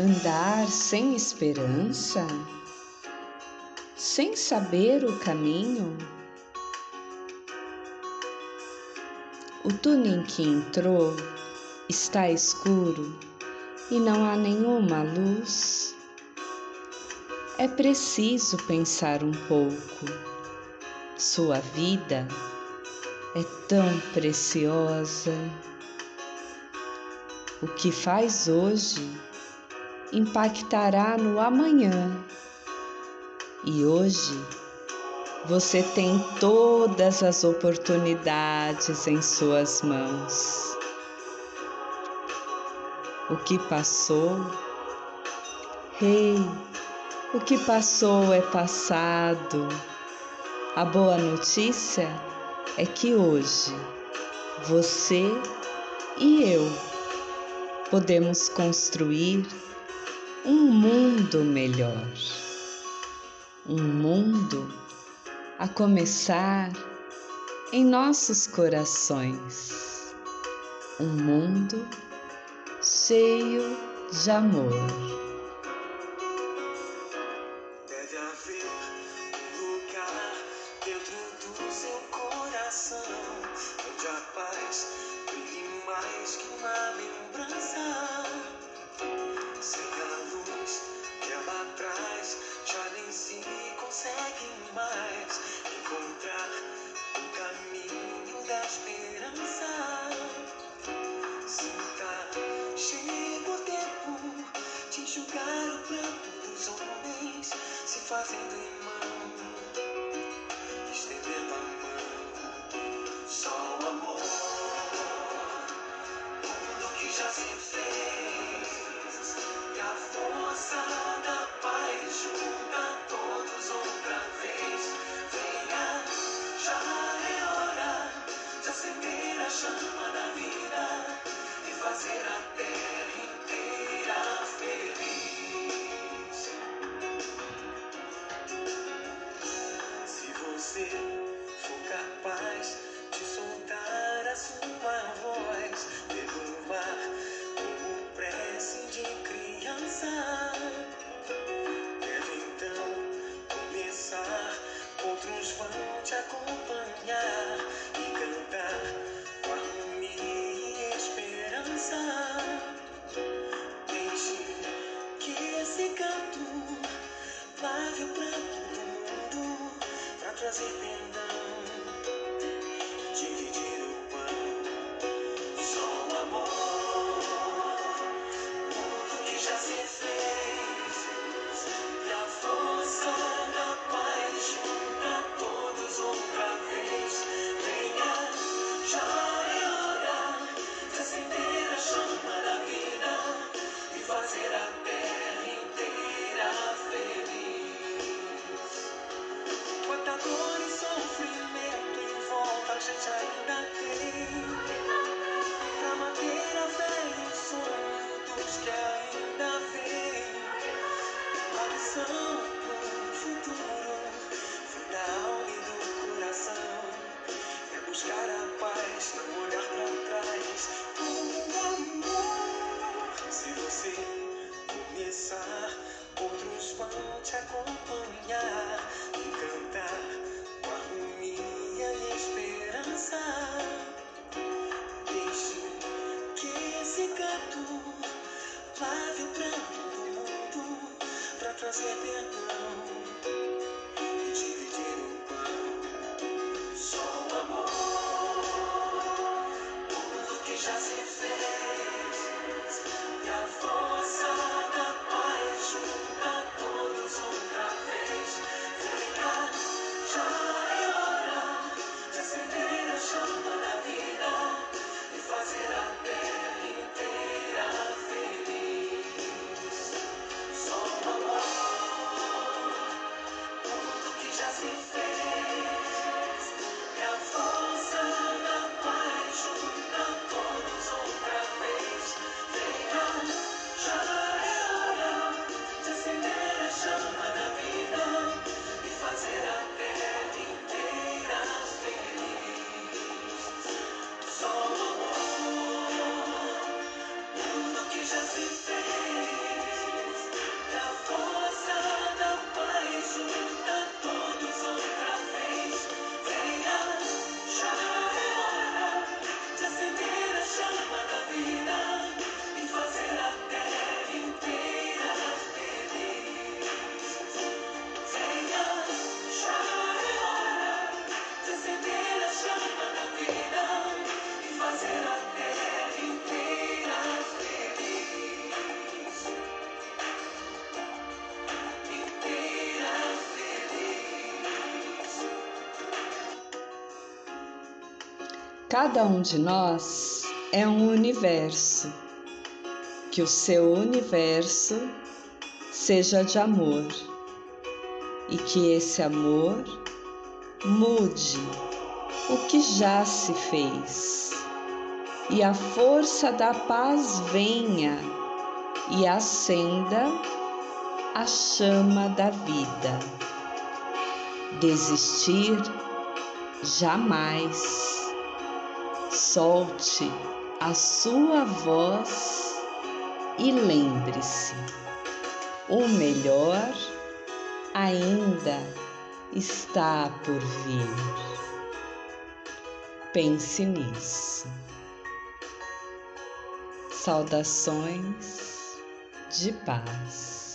Andar sem esperança? Sem saber o caminho? O túnel em que entrou está escuro e não há nenhuma luz. É preciso pensar um pouco. Sua vida é tão preciosa. O que faz hoje impactará no amanhã. E hoje você tem todas as oportunidades em suas mãos. O que passou, Rei, hey, o que passou é passado. A boa notícia é que hoje você e eu podemos construir um mundo melhor. Um mundo a começar em nossos corações. Um mundo cheio de amor. Mais encontrar o caminho da esperança. Sinta, chega o tempo de enxugar o pranto dos homens, se fazendo irmão, fazer a terra inteira feliz. Se você for capaz de soltar a sua voz mar como prece de criança, deve então começar. Outros vão te acompanhar trazer perdão dividir o pão. Só o amor, tudo que já se fez e a força da paz junta todos outra vez. Venha, já é hora de acender a chama da vida e fazer a Cada um de nós é um universo. Que o seu universo seja de amor e que esse amor mude o que já se fez e a força da paz venha e acenda a chama da vida. Desistir jamais. Solte a sua voz e lembre-se: o melhor ainda está por vir. Pense nisso. Saudações de paz.